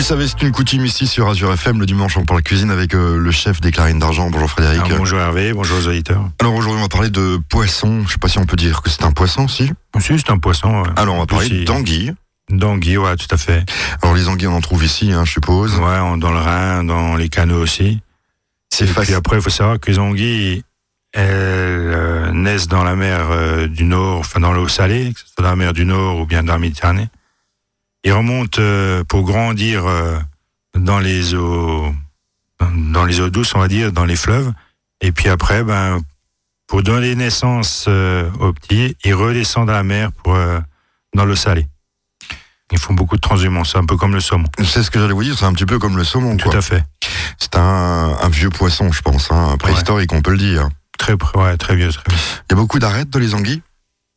le savez, c'est une coutume ici sur Azure FM. Le dimanche, on parle cuisine avec euh, le chef des Clarines d'Argent. Bonjour Frédéric. Ah, bonjour Hervé, bonjour aux auditeurs. Alors aujourd'hui, on va parler de poisson. Je sais pas si on peut dire que c'est un poisson, si Si, c'est un poisson. ouais. Alors on va parler Aussi. d'anguilles. D'anguilles, ouais, tout à fait. Alors les anguilles, on en trouve ici, hein, je suppose. Ouais, on- dans le Rhin, dans les canaux aussi. C'est Et puis facile. après, il faut savoir que les anguilles, elles euh, naissent dans la mer euh, du Nord, enfin dans l'eau salée, que ce soit dans la mer du Nord ou bien dans la Méditerranée. Ils remontent euh, pour grandir euh, dans les eaux, dans les eaux douces, on va dire, dans les fleuves. Et puis après, ben, pour donner naissance euh, aux petits, ils redescendent à la mer pour euh, dans l'eau salée. Ils font beaucoup de transhumance, un peu comme le saumon. C'est ce que j'allais vous dire, c'est un petit peu comme le saumon. Tout quoi. à fait. C'est un, un vieux poisson, je pense, hein, préhistorique, on peut le dire. Très, ouais, très vieux, très vieux. Il y a beaucoup d'arêtes dans les anguilles?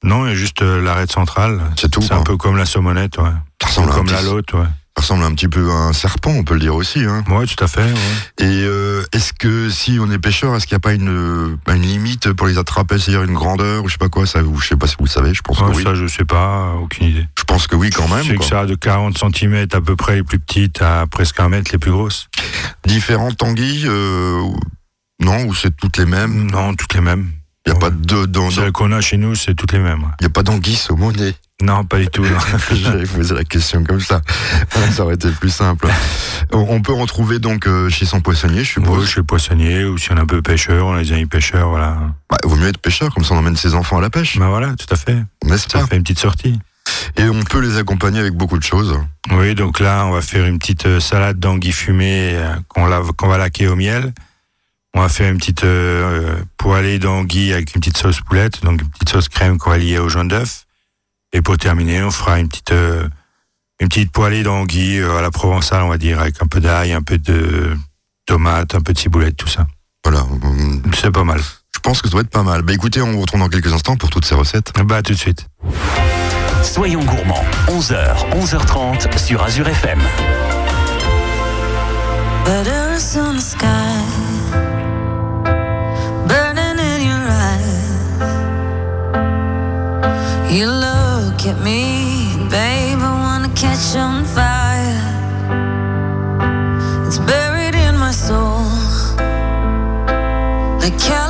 Non, il y a juste l'arête centrale. C'est tout, C'est un peu comme la saumonette, ouais. Ça ressemble, à un comme petit- la lotte, ouais. ça ressemble un petit peu à un serpent, on peut le dire aussi. Hein. Ouais, tout à fait. ouais. Et euh, est-ce que si on est pêcheur, est-ce qu'il n'y a pas une, euh, une limite pour les attraper, c'est-à-dire une grandeur ou je sais pas quoi ça, ou Je sais pas si vous le savez, je pense Ouais, que oui. Ça, je sais pas, aucune idée. Je pense que oui quand même. sais que ça a de 40 cm à peu près les plus petites à presque un mètre les plus grosses. Différentes anguilles, euh, non, ou c'est toutes les mêmes? Non, toutes les mêmes. Il n'y a Ouais. pas de, dans- Celles qu'on a chez nous, c'est toutes les mêmes. il y a pas d'anguille saumonée. Non, pas du tout. J'avais posé la question comme ça. ça aurait été plus simple. On on peut en trouver donc euh, chez son poissonnier, je suppose. chez le poissonnier, ou si on est un peu pêcheur, on a des amis pêcheurs, voilà. Bah, vaut mieux être pêcheur, comme ça on emmène ses enfants à la pêche, Ben voilà, tout à fait. n'est-ce pas fait une petite sortie. Et on peut les accompagner avec beaucoup de choses. Oui, donc là, on va faire une petite euh, salade d'anguilles fumées euh, qu'on va laquer au miel. On va faire une petite euh, euh, poêlée d'anguilles avec une petite sauce poulette, donc une petite sauce crème qu'on va lier au jaune d'œuf. Et pour terminer, on fera une petite euh, une petite poêlée d'anguilles euh, à la provençale, on va dire, avec un peu d'ail, un peu de tomate, un peu de ciboulette, tout ça. Voilà. C'est pas mal. Je pense que ça doit être pas mal. Bah écoutez, on vous retrouve dans quelques instants pour toutes ces recettes. Bah, à tout de suite. Soyons gourmands, 11h, 11h30 sur Azure FM. I can't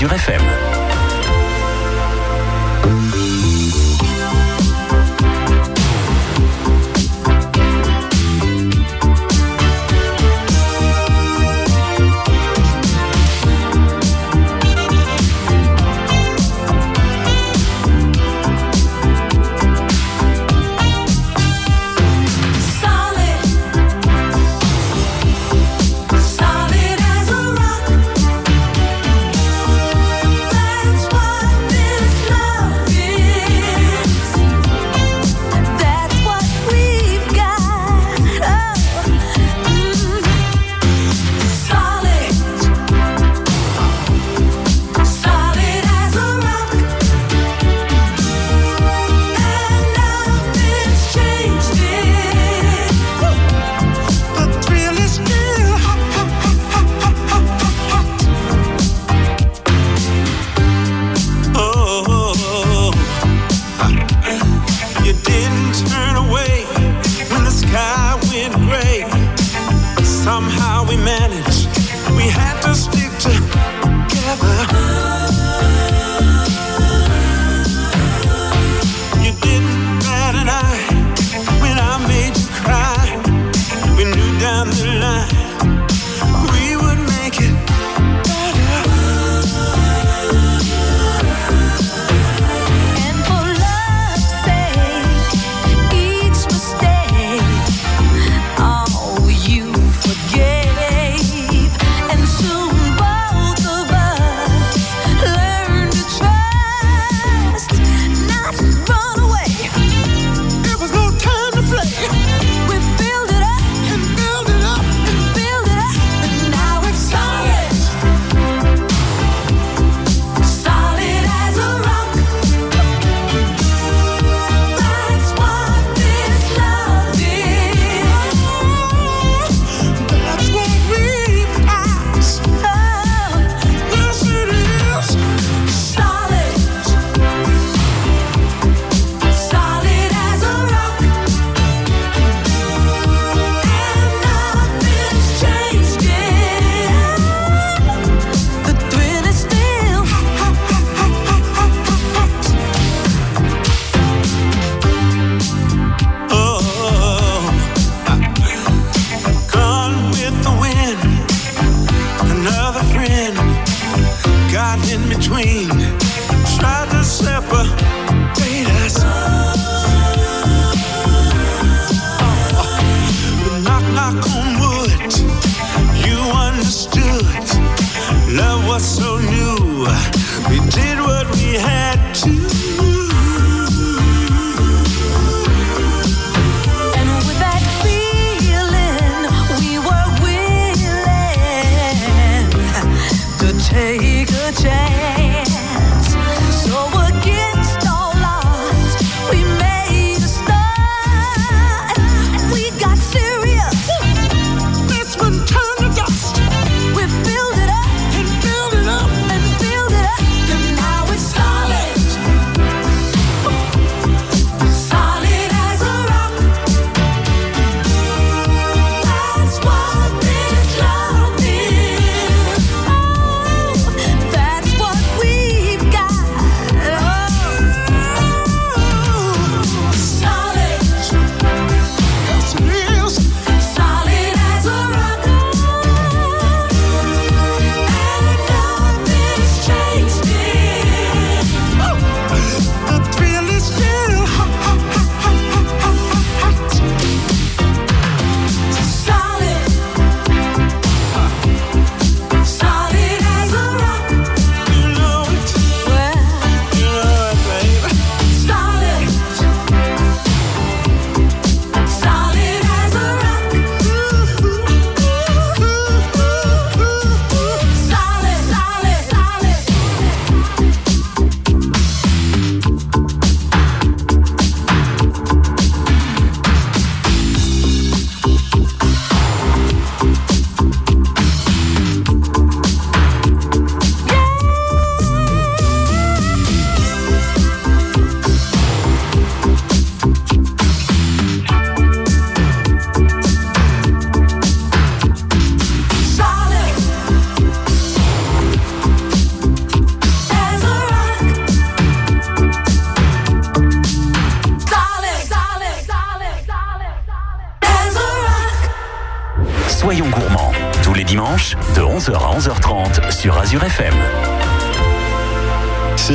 Azure FM.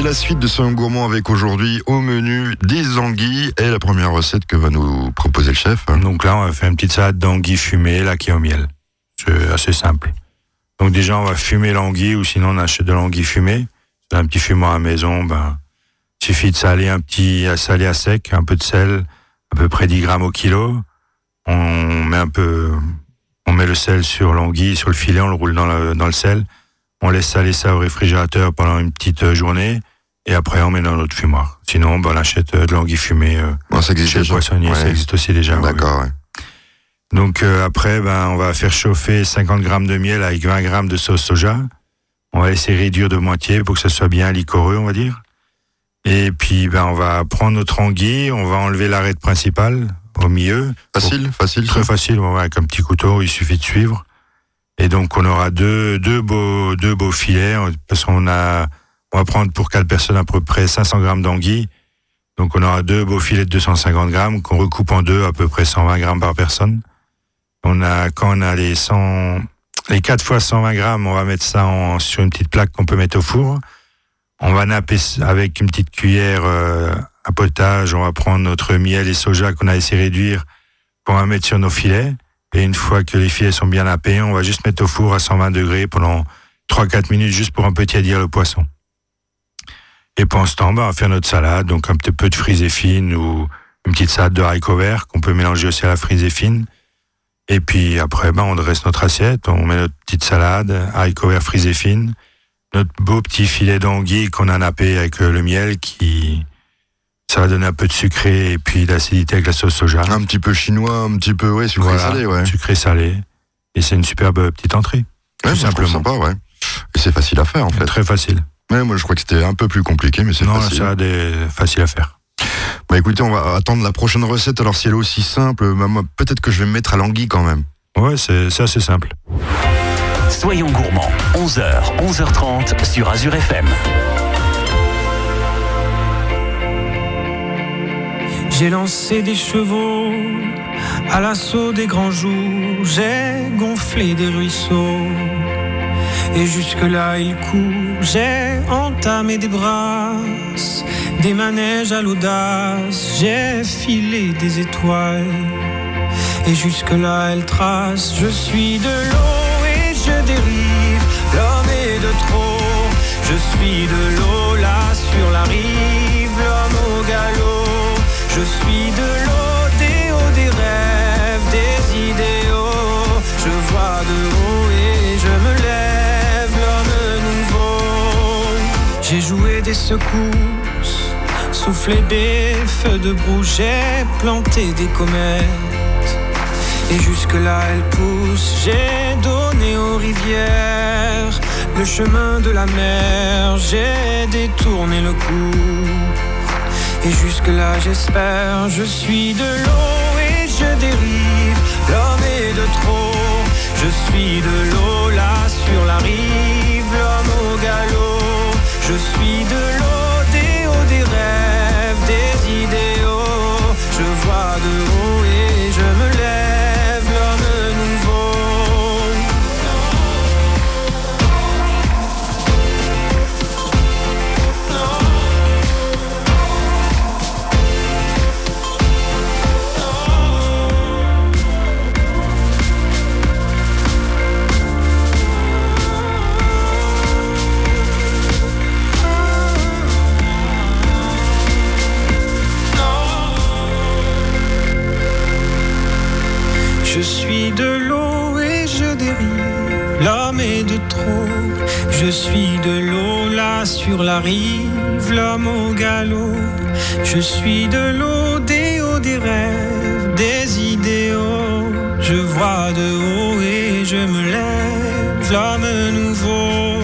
La suite de Soyons Gourmand avec aujourd'hui au menu des anguilles et la première recette que va nous proposer le chef. Donc là, on va faire une petite salade d'anguilles fumée, là, qui est au miel. C'est assez simple. Donc déjà, on va fumer l'anguille, ou sinon on achète de l'anguille fumée. C'est un petit fumoir à la maison, ben, il suffit de saler un petit, à saler à sec, un peu de sel, à peu près 10 grammes au kilo. On met un peu, on met le sel sur l'anguille, sur le filet, on le roule dans le, sel. On laisse saler ça au réfrigérateur pendant une petite journée. Et après, on met dans notre fumoir. Sinon, ben, on achète euh, de l'anguille fumée euh, Bon, ça existe chez le. Ça existe aussi déjà. oui. D'accord, ouais. Donc euh, après, ben, on va faire chauffer 50 grammes de miel avec 20 grammes de sauce soja. On va laisser réduire de moitié pour que ça soit bien liquoreux, on va dire. Et puis, ben, on va prendre notre anguille, on va enlever l'arête principale au milieu. Facile, facile. Très ça. facile, bon, avec un petit couteau, il suffit de suivre. Et donc, on aura deux, deux beaux, deux beaux filets, parce qu'on a, on va prendre pour quatre personnes à peu près 500 grammes d'anguille. Donc, on aura deux beaux filets de 250 grammes qu'on recoupe en deux, à peu près 120 grammes par personne. On a, quand on a les 100, les 4 fois 120 grammes, on va mettre ça sur une petite plaque qu'on peut mettre au four. On va napper avec une petite cuillère euh, à potage. On va prendre notre miel et soja qu'on a laissé réduire, qu'on va mettre sur nos filets. Et une fois que les filets sont bien nappés, on va juste mettre au four à 120 degrés pendant 3-4 minutes juste pour un peu tiédir le poisson. Et pendant ce temps, bah, on va faire notre salade, donc un petit peu de frisée fine ou une petite salade de haricots verts qu'on peut mélanger aussi à la frisée fine. Et puis après, ben, on dresse notre assiette, on met notre petite salade, haricots verts frisés fines, notre beau petit filet d'anguille qu'on a nappé avec euh, le miel qui, ça va donner un peu de sucré et puis d'acidité avec la sauce soja. Un petit peu chinois, un petit peu, ouais, sucré Voilà, salé, ouais. Sucré salé. Et c'est une superbe petite entrée. Ouais, tout simplement. sympa, ouais. Et c'est facile à faire, en fait. Très facile. Ouais, moi, je crois que c'était un peu plus compliqué, mais c'est Non, facile. salade est facile à faire. Bah écoutez, on va attendre la prochaine recette. Alors, si elle est aussi simple, bah, moi, peut-être que je vais me mettre à l'anguille quand même. Ouais, c'est c'est assez simple. Soyons gourmands, 11h, 11h30 sur Azure FM. J'ai lancé des chevaux à l'assaut des grands jours, j'ai gonflé des ruisseaux. Et jusque-là il court, j'ai entamé des brasses, des manèges à l'audace, j'ai filé des étoiles. Et jusque-là elle trace, je suis de l'eau et je dérive, l'homme est de trop. Je suis de l'eau là sur la rive, l'homme au galop. Je suis de l'eau, des hauts, des rêves, des idéaux. Je vois de haut J'ai joué des secousses, soufflé des feux de broue, j'ai planté des comètes. Et jusque-là elle pousse, j'ai donné aux rivières le chemin de la mer, j'ai détourné le cours. Et jusque-là j'espère, je suis de l'eau et je dérive, l'homme est de trop. Je suis de l'eau là sur la rive, l'homme au galop. Je suis de sur la rive, l'homme au galop. Je suis de l'eau, des hauts, des rêves, des idéaux. Je vois de haut et je me lève, l'homme nouveau.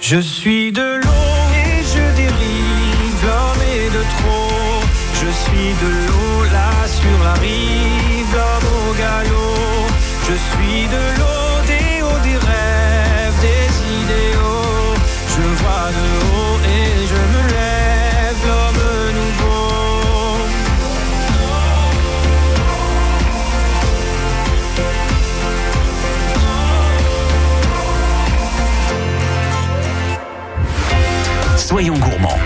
Je suis de l'eau et je dérive, l'homme est de trop. Je suis de l'eau là sur la rive, l'homme au galop. Je suis de l'eau des hauts, des rêves, des idéaux. Je vois de haut et je me lève, l'homme nouveau. Soyons gourmands.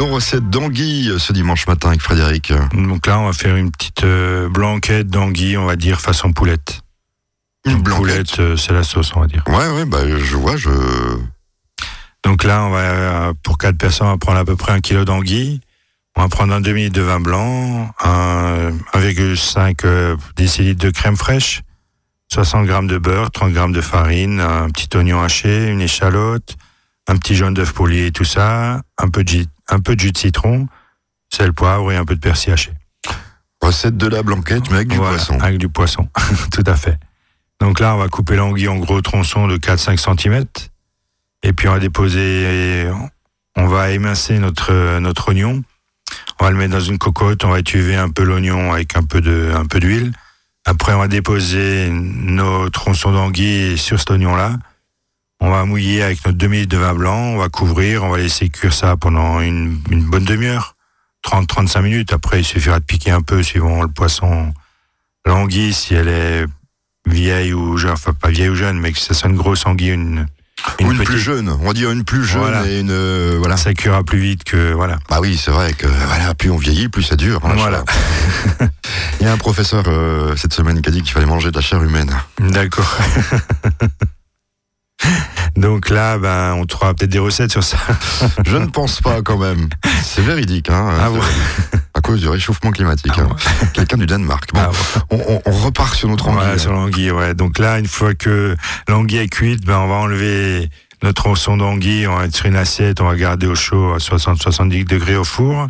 Nos recettes d'anguilles ce dimanche matin avec Frédéric. Donc là, on va faire une petite euh, blanquette d'anguille, on va dire façon poulette. Une blanquette. Poulette, euh, c'est la sauce, on va dire. Ouais, ouais, bah, je vois, je. Donc là, on va, euh, pour quatre personnes, on va prendre à peu près un kilo d'anguille. On va prendre un demi de vin blanc, un 1,5 euh, décilitres de crème fraîche, 60 grammes de beurre, 30 grammes de farine, un petit oignon haché, une échalote, un petit jaune d'œuf pouli et tout ça, un peu de, jus- un peu de jus de citron, sel, poivre et un peu de persil haché. Recette de la blanquette, mais avec du Voilà, poisson. Avec du poisson, tout à fait. Donc là, on va couper l'anguille en gros tronçons de 4-5 cm. Et puis on va déposer, on va émincer notre, notre oignon. On va le mettre dans une cocotte, on va étuver un peu l'oignon avec un peu de, un peu d'huile. Après, on va déposer nos tronçons d'anguille sur cet oignon-là. On va mouiller avec notre demi de vin blanc, on va couvrir, on va laisser cuire ça pendant une, une bonne demi-heure, 30-35 minutes. Après, il suffira de piquer un peu suivant le poisson. L'anguille, si elle est vieille ou jeune, enfin pas vieille ou jeune, mais que ça soit une grosse anguille, une, Ou une petite, plus jeune. On va dire une plus jeune Voilà. et une euh, voilà. ça cuira plus vite que, voilà. Bah oui, c'est vrai que voilà, plus on vieillit, plus ça dure. hein, Voilà. Il y a un professeur euh, cette semaine qui a dit qu'il fallait manger de la chair humaine. D'accord. Donc là, ben, on trouvera peut-être des recettes sur ça. Je ne pense pas quand même. C'est véridique, hein. Ah bon À cause du réchauffement climatique. Ah hein. Quelqu'un du Danemark. Bon, Ah on, on- on repart sur notre anguille. Voilà, sur l'anguille, ouais. Donc là, une fois que l'anguille est cuite, ben, on va enlever notre tronçon d'anguille, on va mettre sur une assiette, on va garder au chaud à 60-70 degrés au four.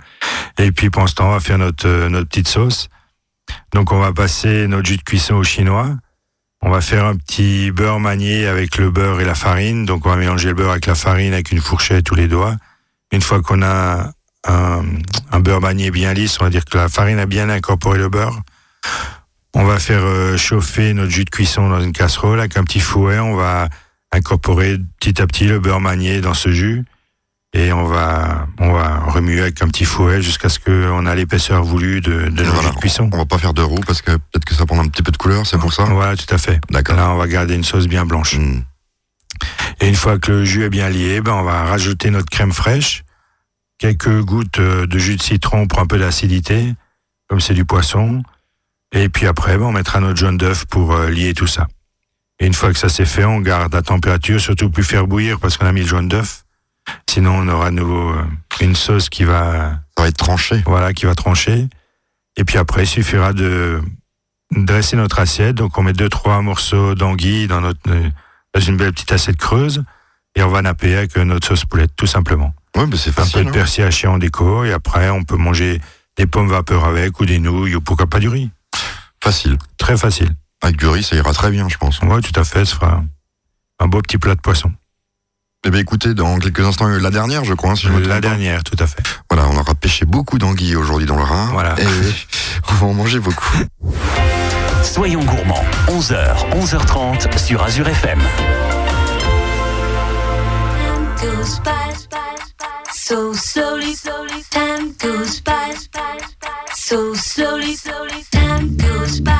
Et puis, pendant ce temps, on va faire notre, euh, notre petite sauce. Donc, on va passer notre jus de cuisson au chinois. On va faire un petit beurre manié avec le beurre et la farine. Donc, on va mélanger le beurre avec la farine avec une fourchette ou les doigts. Une fois qu'on a un, beurre manié bien lisse, on va dire que la farine a bien incorporé le beurre. On va faire euh, chauffer notre jus de cuisson dans une casserole avec un petit fouet. On va incorporer petit à petit le beurre manié dans ce jus et on va on va remuer avec un petit fouet jusqu'à ce qu'on a l'épaisseur voulue de, de notre Voilà. cuisson. On va pas faire de roux parce que peut-être que ça prend un petit peu de couleur, c'est pour ça? Voilà, tout à fait. D'accord. Là, on va garder une sauce bien blanche. Hmm. Et une fois que le jus est bien lié, ben on va rajouter notre crème fraîche, quelques gouttes euh, de jus de citron pour un peu d'acidité, comme c'est du poisson. Et puis après, ben, on mettra notre jaune d'œuf pour euh, lier tout ça. Et une fois que ça c'est fait, on garde à température, surtout plus faire bouillir parce qu'on a mis le jaune d'œuf. Sinon, on aura à nouveau euh, une sauce qui va, Ça va être tranché. voilà, qui va trancher. Et puis après, il suffira de dresser notre assiette. Donc, on met deux, trois morceaux d'anguille dans notre, euh, dans une belle petite assiette creuse. Et on va napper avec euh, notre sauce poulette, tout simplement. Ouais, mais c'est Un peu facile. de hein. persil haché en déco. Et après, on peut manger des pommes vapeur avec ou des nouilles ou pourquoi pas du riz. Facile. Très facile. Avec du riz, ça ira très bien, je pense. Ouais, tout à fait. Ce sera un beau petit plat de poisson. Eh bien, écoutez, dans quelques instants, euh, la dernière, je crois, hein, si je me La pas. dernière, tout à fait. Voilà, on aura pêché beaucoup d'anguilles aujourd'hui dans le Rhin. Voilà. Et on va en manger beaucoup. Soyons gourmands, 11h, 11h30 sur Azure FM. goes by so slowly, slowly. Time goes by so slowly, slowly. Time goes by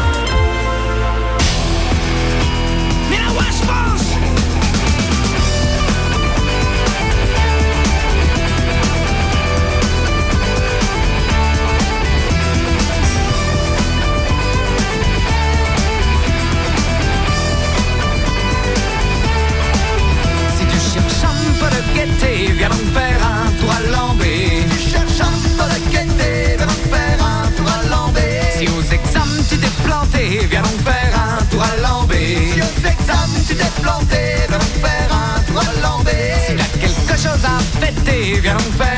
I'm back.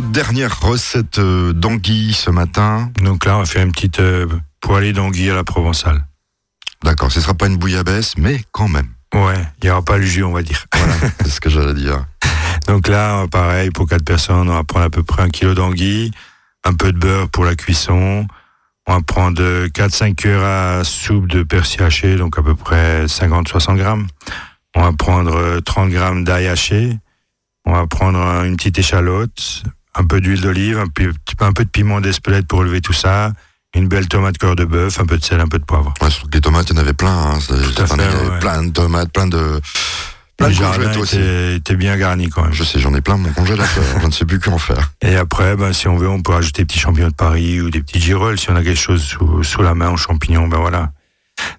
Dernière recette euh, d'anguille ce matin. Donc là, on va faire une petite euh, poêlée d'anguille à la provençale. D'accord, ce sera pas une bouillabaisse, mais quand même. Ouais, il n'y aura pas le jus, on va dire. Voilà, c'est ce que j'allais dire. Donc là, pareil, pour quatre personnes, on va prendre à peu près un kilo d'anguille, un peu de beurre pour la cuisson. On va prendre 4-5 cuillères à soupe de persil haché, donc à peu près 50-60 grammes. On va prendre euh, 30 grammes d'ail haché. On va prendre euh, une petite échalote, un peu d'huile d'olive, un peu, un peu de piment d'Espelette pour relever tout ça, une belle tomate cœur de bœuf, un peu de sel, un peu de poivre. Ouais, les tomates, il y en avait plein. Hein. Tout à fait, ouais. plein de tomates, plein de, plein Le de jardin aussi. était, bien garni quand même. Je sais, j'en ai plein mon congélateur. je ne sais plus qu'en faire. Et après, ben, si on veut, on peut rajouter des petits champignons de Paris ou des petits girolles. Si on a quelque chose sous, sous la main en champignons, ben voilà.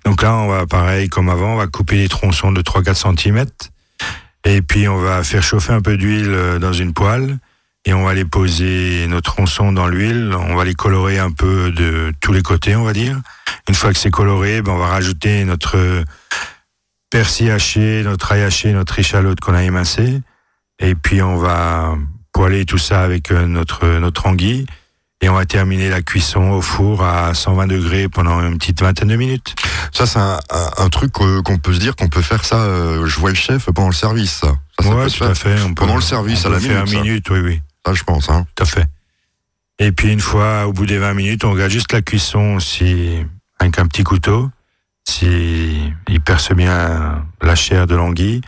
Donc là, on va, pareil, comme avant, on va couper les tronçons de 3-4 cm. Et puis, on va faire chauffer un peu d'huile euh, dans une poêle. Et on va les poser, nos tronçons dans l'huile. On va les colorer un peu de tous les côtés, on va dire. Une fois que c'est coloré, ben, on va rajouter notre persil haché, notre ail haché, notre échalote qu'on a émincé. Et puis on va poêler tout ça avec euh, notre, notre anguille. Et on va terminer la cuisson au four à 120 degrés pendant une petite vingtaine de minutes. Ça, c'est un, un- truc euh, qu'on peut se dire qu'on peut faire ça. euh, je vois le chef pendant le service, ça. Ça, ça ouais, peut se tout à faire. fait. On peut, Pendant le service, on à la peut faire minute, ça. minute, oui, oui. Ça, je pense. Hein. Tout à fait. Et puis une fois, au bout des 20 minutes, on regarde juste la cuisson si, avec un petit couteau, si il perce bien la chair de l'anguille.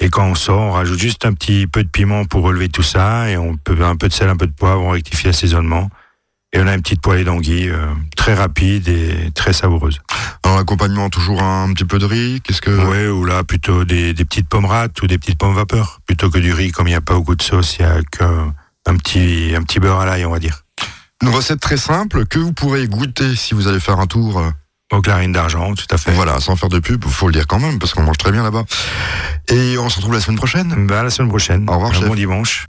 Et quand on sort, on rajoute juste un petit peu de piment pour relever tout ça, et on peut un peu de sel, un peu de poivre, on rectifie l'assaisonnement. Et on a une petite poêlée d'anguille euh, très rapide et très savoureuse. En accompagnement, toujours un petit peu de riz. Qu'est-ce que. Ouais, ou là plutôt des, des petites pommes rates ou des petites pommes vapeur, plutôt que du riz. Comme il n'y a pas beaucoup de sauce, il y a qu'un petit un petit beurre à l'ail, on va dire. Une recette très simple que vous pourrez goûter si vous allez faire un tour. euh, Au clarine d'argent, tout à fait. Voilà, sans faire de pub, faut le dire quand même, parce qu'on mange très bien là-bas. Et on se retrouve la semaine prochaine. Bah, à la semaine prochaine. Au revoir, Un chef. bon dimanche.